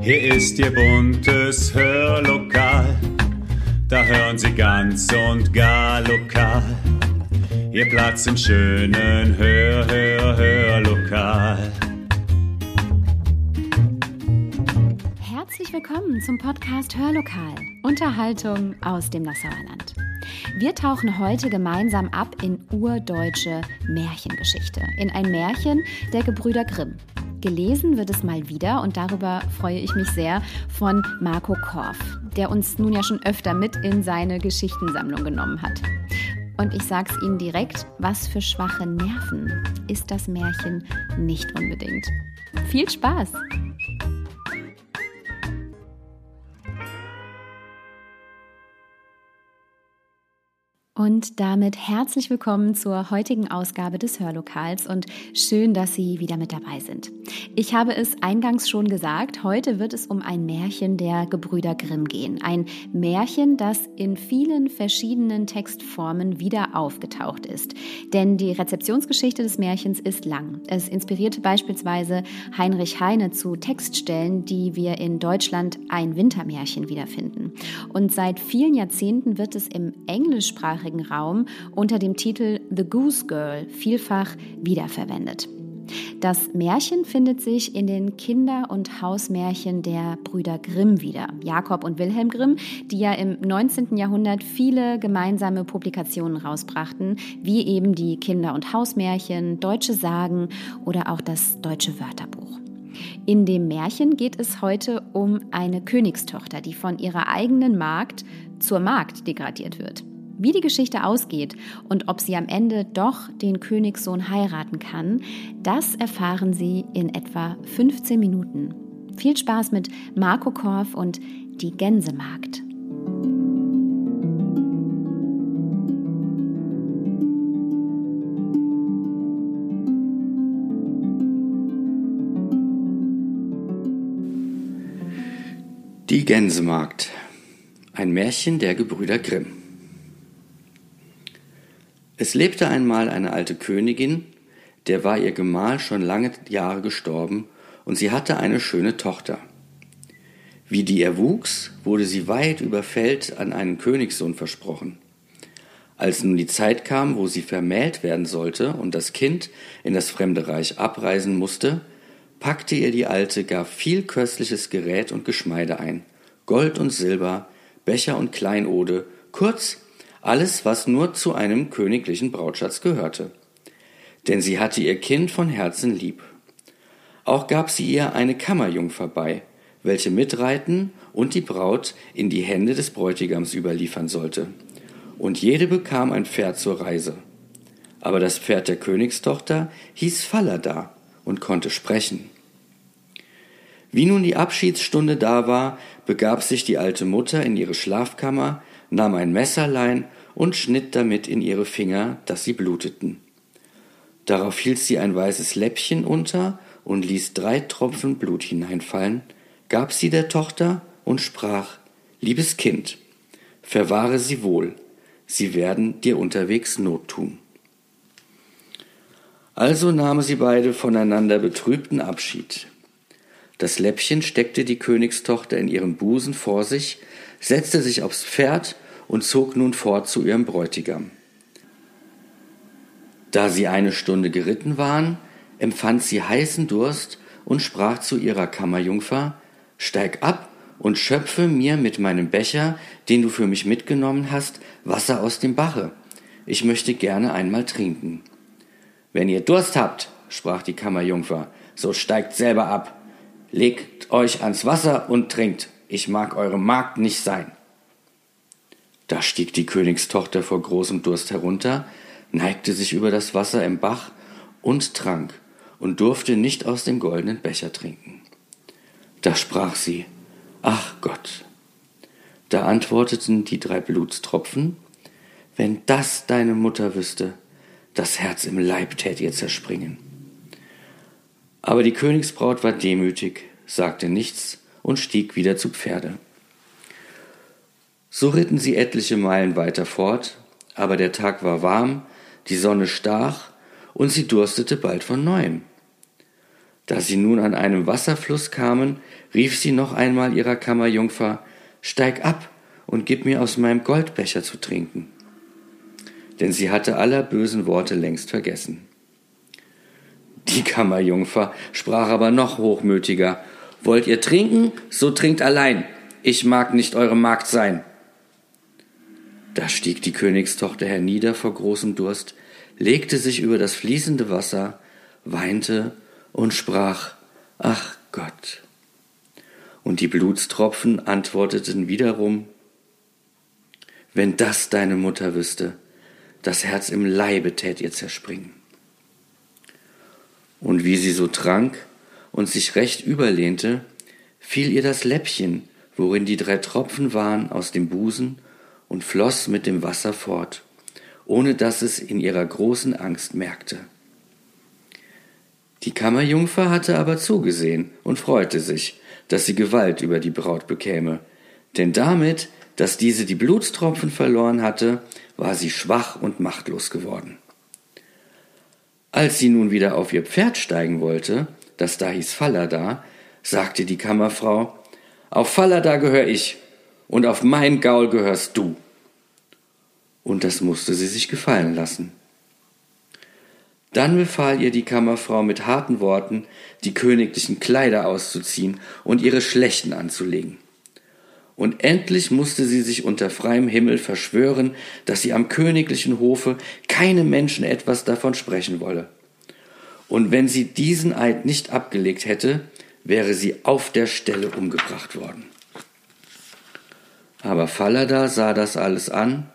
Hier ist Ihr buntes Hörlokal, da hören Sie ganz und gar lokal. Ihr Platz im schönen Hör, Hör, Hörlokal. Herzlich willkommen zum Podcast Hörlokal, Unterhaltung aus dem Nassauer Land. Wir tauchen heute gemeinsam ab in urdeutsche Märchengeschichte, in ein Märchen der Gebrüder Grimm. Gelesen wird es mal wieder und darüber freue ich mich sehr von Marco Korf, der uns nun ja schon öfter mit in seine Geschichtensammlung genommen hat. Und ich sag's Ihnen direkt, was für schwache Nerven ist das Märchen nicht unbedingt. Viel Spaß! Und damit herzlich willkommen zur heutigen Ausgabe des Hörlokals und schön, dass Sie wieder mit dabei sind. Ich habe es eingangs schon gesagt, heute wird es um ein Märchen der Gebrüder Grimm gehen. Ein Märchen, das in vielen verschiedenen Textformen wieder aufgetaucht ist. Denn die Rezeptionsgeschichte des Märchens ist lang. Es inspirierte beispielsweise Heinrich Heine zu Textstellen, die wir in Deutschland ein Wintermärchen wiederfinden. Und seit vielen Jahrzehnten wird es im englischsprachigen deutschsprachigen Raum unter dem Titel The Goose Girl vielfach wiederverwendet. Das Märchen findet sich in den Kinder- und Hausmärchen der Brüder Grimm wieder, Jakob und Wilhelm Grimm, die ja im 19. Jahrhundert viele gemeinsame Publikationen rausbrachten, wie eben die Kinder- und Hausmärchen, deutsche Sagen oder auch das deutsche Wörterbuch. In dem Märchen geht es heute um eine Königstochter, die von ihrer eigenen Magd zur Magd degradiert wird. Wie die Geschichte ausgeht und ob sie am Ende doch den Königssohn heiraten kann, das erfahren Sie in etwa 15 Minuten. Viel Spaß mit Marco Korf und die Gänsemarkt. Die Gänsemarkt. Ein Märchen der Gebrüder Grimm. Es lebte einmal eine alte Königin, der war ihr Gemahl schon lange Jahre gestorben, und sie hatte eine schöne Tochter. Wie die erwuchs, wurde sie weit über Feld an einen Königssohn versprochen. Als nun die Zeit kam, wo sie vermählt werden sollte und das Kind in das fremde Reich abreisen musste, packte ihr die Alte gar viel köstliches Gerät und Geschmeide ein, Gold und Silber, Becher und Kleinode, kurz alles, was nur zu einem königlichen Brautschatz gehörte. Denn sie hatte ihr Kind von Herzen lieb. Auch gab sie ihr eine Kammerjungfer bei, welche mitreiten und die Braut in die Hände des Bräutigams überliefern sollte. Und jede bekam ein Pferd zur Reise. Aber das Pferd der Königstochter hieß Falada und konnte sprechen. Wie nun die Abschiedsstunde da war, begab sich die alte Mutter in ihre Schlafkammer, nahm ein Messerlein und schnitt damit in ihre Finger, dass sie bluteten. Darauf hielt sie ein weißes Läppchen unter und ließ drei Tropfen Blut hineinfallen, gab sie der Tochter und sprach Liebes Kind, verwahre sie wohl, sie werden dir unterwegs Not tun. Also nahmen sie beide voneinander betrübten Abschied. Das Läppchen steckte die Königstochter in ihrem Busen vor sich, setzte sich aufs Pferd und zog nun fort zu ihrem Bräutigam. Da sie eine Stunde geritten waren, empfand sie heißen Durst und sprach zu ihrer Kammerjungfer Steig ab und schöpfe mir mit meinem Becher, den du für mich mitgenommen hast, Wasser aus dem Bache. Ich möchte gerne einmal trinken. Wenn ihr Durst habt, sprach die Kammerjungfer, so steigt selber ab. Legt euch ans Wasser und trinkt. Ich mag eure Magd nicht sein. Da stieg die Königstochter vor großem Durst herunter, neigte sich über das Wasser im Bach und trank und durfte nicht aus dem goldenen Becher trinken. Da sprach sie, Ach Gott. Da antworteten die drei Blutstropfen, Wenn das deine Mutter wüsste, das Herz im Leib tät ihr zerspringen. Aber die Königsbraut war demütig, sagte nichts und stieg wieder zu Pferde. So ritten sie etliche Meilen weiter fort, aber der Tag war warm, die Sonne stach und sie durstete bald von neuem. Da sie nun an einem Wasserfluss kamen, rief sie noch einmal ihrer Kammerjungfer Steig ab und gib mir aus meinem Goldbecher zu trinken. Denn sie hatte aller bösen Worte längst vergessen. Die Kammerjungfer sprach aber noch hochmütiger Wollt ihr trinken, so trinkt allein, ich mag nicht eure Magd sein. Da stieg die Königstochter hernieder vor großem Durst, legte sich über das fließende Wasser, weinte und sprach Ach Gott. Und die Blutstropfen antworteten wiederum Wenn das deine Mutter wüsste, das Herz im Leibe tät ihr zerspringen. Und wie sie so trank und sich recht überlehnte, fiel ihr das Läppchen, worin die drei Tropfen waren, aus dem Busen und floss mit dem Wasser fort, ohne dass es in ihrer großen Angst merkte. Die Kammerjungfer hatte aber zugesehen und freute sich, dass sie Gewalt über die Braut bekäme, denn damit, dass diese die Blutstropfen verloren hatte, war sie schwach und machtlos geworden. Als sie nun wieder auf ihr Pferd steigen wollte, das da hieß Fallada, sagte die Kammerfrau, auf Fallada gehör ich, und auf mein Gaul gehörst du. Und das musste sie sich gefallen lassen. Dann befahl ihr die Kammerfrau mit harten Worten, die königlichen Kleider auszuziehen und ihre schlechten anzulegen. Und endlich musste sie sich unter freiem Himmel verschwören, dass sie am königlichen Hofe keinem Menschen etwas davon sprechen wolle. Und wenn sie diesen Eid nicht abgelegt hätte, wäre sie auf der Stelle umgebracht worden. Aber Falada sah das alles an.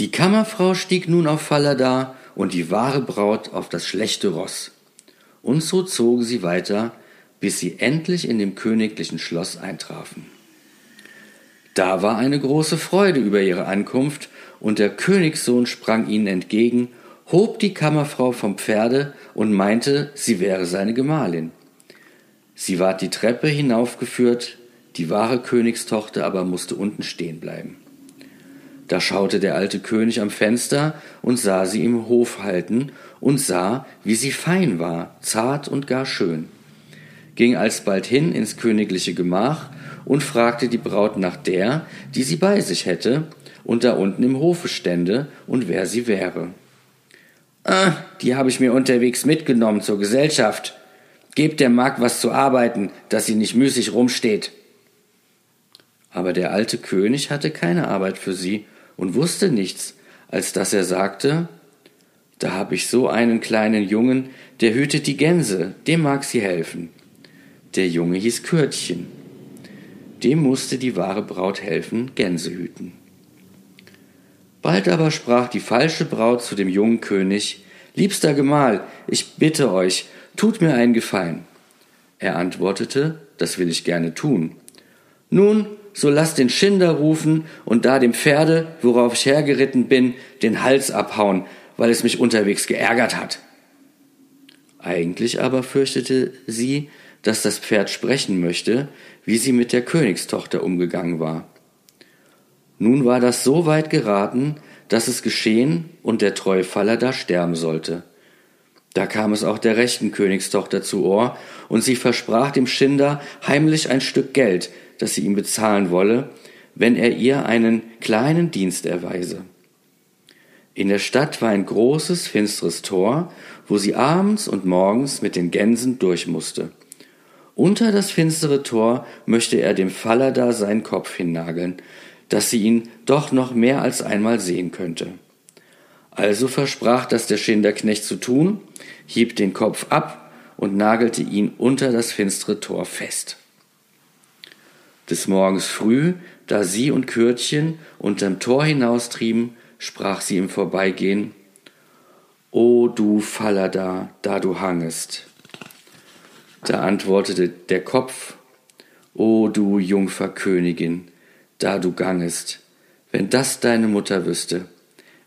Die Kammerfrau stieg nun auf Falada und die wahre Braut auf das schlechte Ross. Und so zogen sie weiter, bis sie endlich in dem königlichen Schloss eintrafen. Da war eine große Freude über ihre Ankunft, und der Königssohn sprang ihnen entgegen, hob die Kammerfrau vom Pferde und meinte, sie wäre seine Gemahlin. Sie ward die Treppe hinaufgeführt, die wahre Königstochter aber musste unten stehen bleiben. Da schaute der alte König am Fenster und sah sie im Hof halten und sah, wie sie fein war, zart und gar schön, ging alsbald hin ins königliche Gemach und fragte die Braut nach der, die sie bei sich hätte und da unten im Hofe stände und wer sie wäre. Ah, die habe ich mir unterwegs mitgenommen zur Gesellschaft. Gebt der Magd was zu arbeiten, dass sie nicht müßig rumsteht. Aber der alte König hatte keine Arbeit für sie und wusste nichts, als dass er sagte, da hab ich so einen kleinen Jungen, der hütet die Gänse, dem mag sie helfen. Der Junge hieß Kürtchen. Dem musste die wahre Braut helfen, Gänse hüten. Bald aber sprach die falsche Braut zu dem jungen König, Liebster Gemahl, ich bitte euch, tut mir einen Gefallen. Er antwortete, das will ich gerne tun. Nun, so lass den Schinder rufen und da dem Pferde, worauf ich hergeritten bin, den Hals abhauen, weil es mich unterwegs geärgert hat. Eigentlich aber fürchtete sie, dass das Pferd sprechen möchte, wie sie mit der Königstochter umgegangen war. Nun war das so weit geraten, dass es geschehen und der treue Faller da sterben sollte. Da kam es auch der rechten Königstochter zu Ohr, und sie versprach dem Schinder heimlich ein Stück Geld, das sie ihm bezahlen wolle, wenn er ihr einen kleinen Dienst erweise. In der Stadt war ein großes, finsteres Tor, wo sie abends und morgens mit den Gänsen durch musste. Unter das finstere Tor möchte er dem Faller da seinen Kopf hinnageln, dass sie ihn doch noch mehr als einmal sehen könnte. Also versprach das der Schinderknecht zu tun, hieb den Kopf ab und nagelte ihn unter das finstere Tor fest. Des Morgens früh, da sie und Kürtchen unterm Tor hinaustrieben, sprach sie im Vorbeigehen, O du Fallada, da du hangest. Da antwortete der Kopf, O du Jungferkönigin, da du gangest, wenn das deine Mutter wüsste,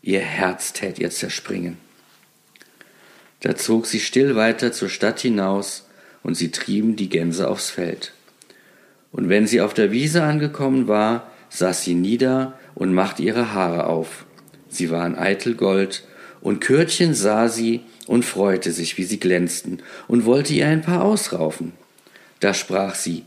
ihr Herz tät ihr zerspringen. Da zog sie still weiter zur Stadt hinaus, und sie trieben die Gänse aufs Feld. Und wenn sie auf der Wiese angekommen war, saß sie nieder und machte ihre Haare auf. Sie waren eitel Gold Und Kürtchen sah sie und freute sich, wie sie glänzten, und wollte ihr ein paar ausraufen. Da sprach sie,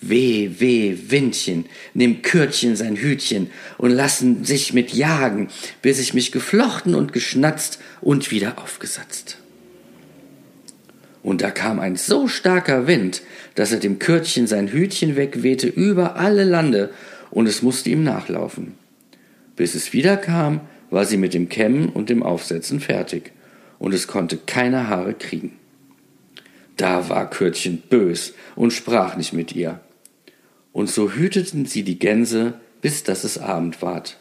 Weh, weh, Windchen, nimm Kürtchen sein Hütchen und lassen sich mit jagen, bis ich mich geflochten und geschnatzt und wieder aufgesatzt. Und da kam ein so starker Wind, dass er dem Kürtchen sein Hütchen wegwehte über alle Lande, und es musste ihm nachlaufen. Bis es wiederkam, war sie mit dem Kämmen und dem Aufsetzen fertig, und es konnte keine Haare kriegen. Da war Kürtchen bös und sprach nicht mit ihr. Und so hüteten sie die Gänse, bis dass es Abend ward.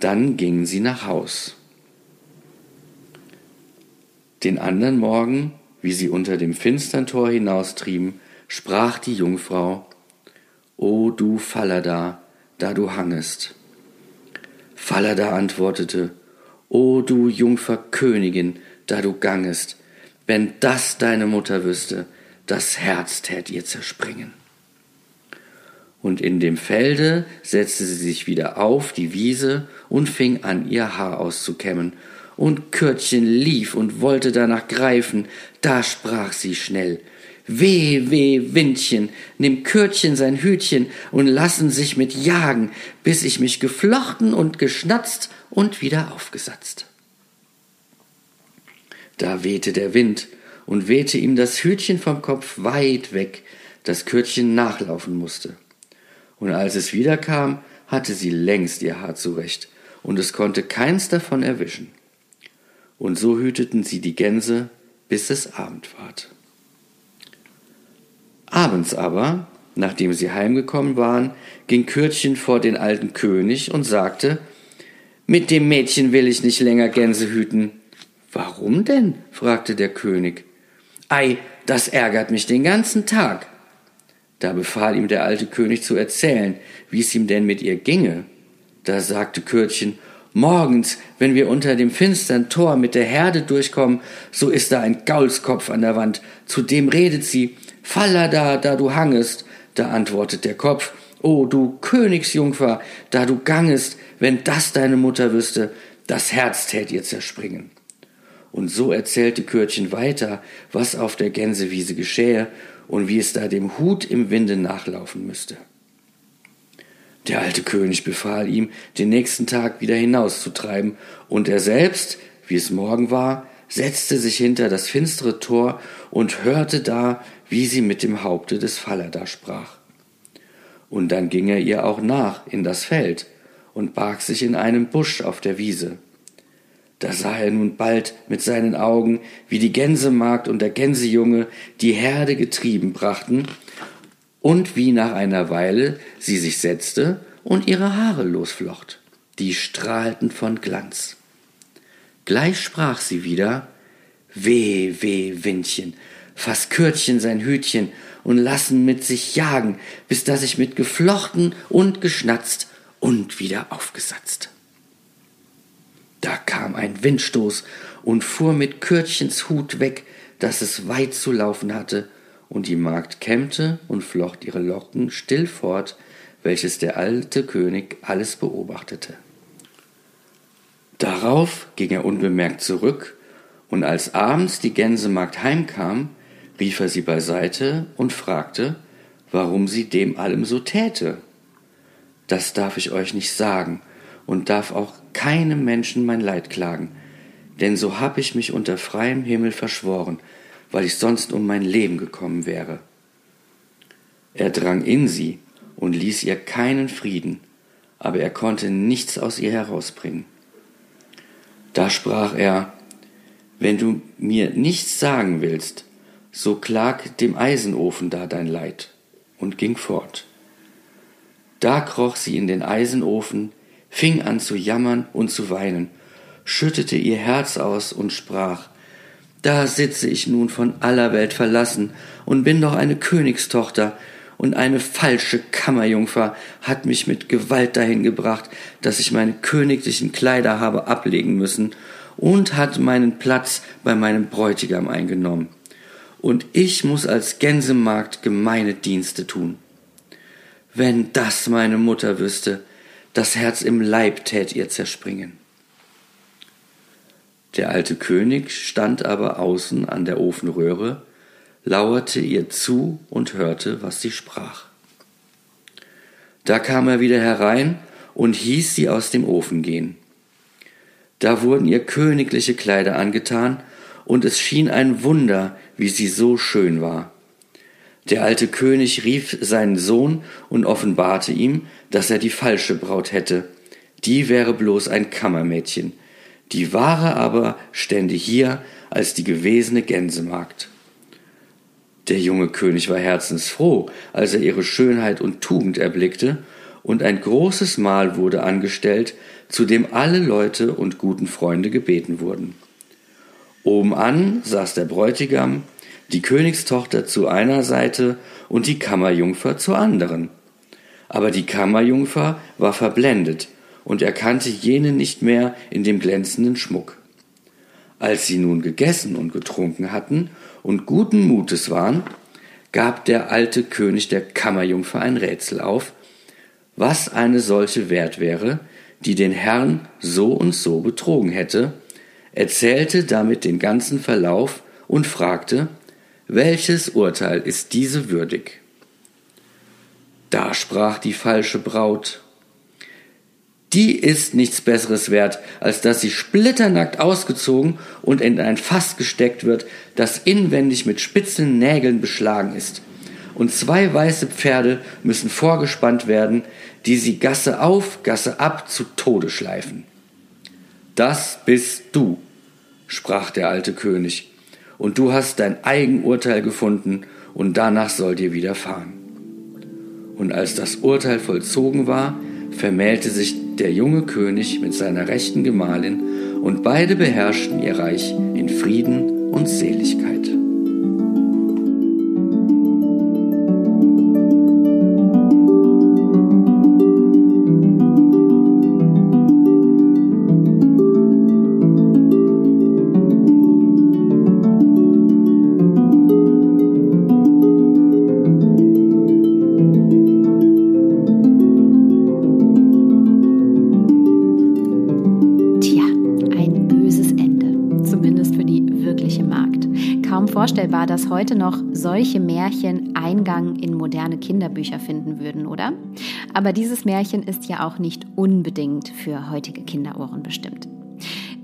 Dann gingen sie nach Haus. Den andern Morgen, wie sie unter dem finstern Tor hinaustrieben, sprach die Jungfrau, O du Fallada, da du hangest. Fallada antwortete, O du Jungfer Königin, da du gangest, wenn das deine Mutter wüsste, das Herz tät ihr zerspringen. Und in dem Felde setzte sie sich wieder auf die Wiese und fing an, ihr Haar auszukämmen. Und Kürtchen lief und wollte danach greifen, da sprach sie schnell, Weh, weh, Windchen, nimm Kürtchen sein Hütchen und lassen sich mit jagen, bis ich mich geflochten und geschnatzt und wieder aufgesatzt. Da wehte der Wind und wehte ihm das Hütchen vom Kopf weit weg, das Kürtchen nachlaufen musste und als es wiederkam, hatte sie längst ihr Haar zurecht, und es konnte keins davon erwischen. Und so hüteten sie die Gänse, bis es Abend ward. Abends aber, nachdem sie heimgekommen waren, ging Kürtchen vor den alten König und sagte, mit dem Mädchen will ich nicht länger Gänse hüten. Warum denn? fragte der König. Ei, das ärgert mich den ganzen Tag. Da befahl ihm der alte König zu erzählen, wie es ihm denn mit ihr ginge. Da sagte Kürtchen, Morgens, wenn wir unter dem finstern Tor mit der Herde durchkommen, so ist da ein Gaulskopf an der Wand. Zu dem redet sie, Falla da, da du hangest. Da antwortet der Kopf, O du Königsjungfer, da du gangest, wenn das deine Mutter wüsste, das Herz tät ihr zerspringen. Und so erzählte Kürtchen weiter, was auf der Gänsewiese geschähe und wie es da dem Hut im Winde nachlaufen müsste. Der alte König befahl ihm, den nächsten Tag wieder hinauszutreiben, und er selbst, wie es morgen war, setzte sich hinter das finstere Tor und hörte da, wie sie mit dem Haupte des Fallada sprach. Und dann ging er ihr auch nach in das Feld und barg sich in einem Busch auf der Wiese. Da sah er nun bald mit seinen Augen, wie die Gänsemagd und der Gänsejunge die Herde getrieben brachten, und wie nach einer Weile sie sich setzte und ihre Haare losflocht, die strahlten von Glanz. Gleich sprach sie wieder Weh, weh, Windchen, fass Kürtchen sein Hütchen und lassen mit sich jagen, bis dass ich mit geflochten und geschnatzt und wieder aufgesatzt. Da kam ein Windstoß und fuhr mit Kürtchens Hut weg, dass es weit zu laufen hatte, und die Magd kämmte und flocht ihre Locken still fort, welches der alte König alles beobachtete. Darauf ging er unbemerkt zurück, und als abends die Gänsemagd heimkam, rief er sie beiseite und fragte, warum sie dem allem so täte. Das darf ich euch nicht sagen, und darf auch keinem Menschen mein Leid klagen, denn so hab ich mich unter freiem Himmel verschworen, weil ich sonst um mein Leben gekommen wäre. Er drang in sie und ließ ihr keinen Frieden, aber er konnte nichts aus ihr herausbringen. Da sprach er, wenn du mir nichts sagen willst, so klag dem Eisenofen da dein Leid, und ging fort. Da kroch sie in den Eisenofen, fing an zu jammern und zu weinen, schüttete ihr Herz aus und sprach, da sitze ich nun von aller Welt verlassen und bin doch eine Königstochter, und eine falsche Kammerjungfer hat mich mit Gewalt dahin gebracht, dass ich meine königlichen Kleider habe ablegen müssen und hat meinen Platz bei meinem Bräutigam eingenommen. Und ich muss als Gänsemagd gemeine Dienste tun. Wenn das meine Mutter wüsste, das Herz im Leib tät ihr zerspringen. Der alte König stand aber außen an der Ofenröhre, lauerte ihr zu und hörte, was sie sprach. Da kam er wieder herein und hieß sie aus dem Ofen gehen. Da wurden ihr königliche Kleider angetan, und es schien ein Wunder, wie sie so schön war. Der alte König rief seinen Sohn und offenbarte ihm, dass er die falsche Braut hätte. Die wäre bloß ein Kammermädchen. Die wahre aber stände hier als die gewesene Gänsemagd. Der junge König war herzensfroh, als er ihre Schönheit und Tugend erblickte, und ein großes Mahl wurde angestellt, zu dem alle Leute und guten Freunde gebeten wurden. Obenan saß der Bräutigam, die Königstochter zu einer Seite und die Kammerjungfer zur anderen. Aber die Kammerjungfer war verblendet und erkannte jene nicht mehr in dem glänzenden Schmuck. Als sie nun gegessen und getrunken hatten und guten Mutes waren, gab der alte König der Kammerjungfer ein Rätsel auf, was eine solche wert wäre, die den Herrn so und so betrogen hätte, erzählte damit den ganzen Verlauf und fragte, welches Urteil ist diese würdig? Da sprach die falsche Braut, die ist nichts Besseres wert, als dass sie splitternackt ausgezogen und in ein Fass gesteckt wird, das inwendig mit spitzen Nägeln beschlagen ist. Und zwei weiße Pferde müssen vorgespannt werden, die sie Gasse auf, Gasse ab zu Tode schleifen. Das bist du, sprach der alte König, und du hast dein Eigenurteil gefunden, und danach soll dir widerfahren. Und als das Urteil vollzogen war, vermählte sich der junge König mit seiner rechten Gemahlin, und beide beherrschten ihr Reich in Frieden und Seligkeit. Vorstellbar, dass heute noch solche Märchen Eingang in moderne Kinderbücher finden würden, oder? Aber dieses Märchen ist ja auch nicht unbedingt für heutige Kinderohren bestimmt.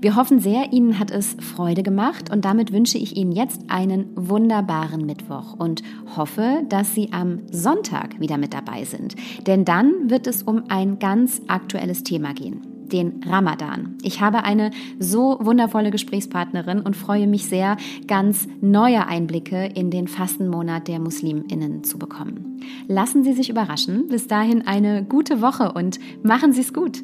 Wir hoffen sehr, Ihnen hat es Freude gemacht und damit wünsche ich Ihnen jetzt einen wunderbaren Mittwoch und hoffe, dass Sie am Sonntag wieder mit dabei sind. Denn dann wird es um ein ganz aktuelles Thema gehen den Ramadan. Ich habe eine so wundervolle Gesprächspartnerin und freue mich sehr, ganz neue Einblicke in den Fastenmonat der Musliminnen zu bekommen. Lassen Sie sich überraschen. Bis dahin eine gute Woche und machen Sie es gut.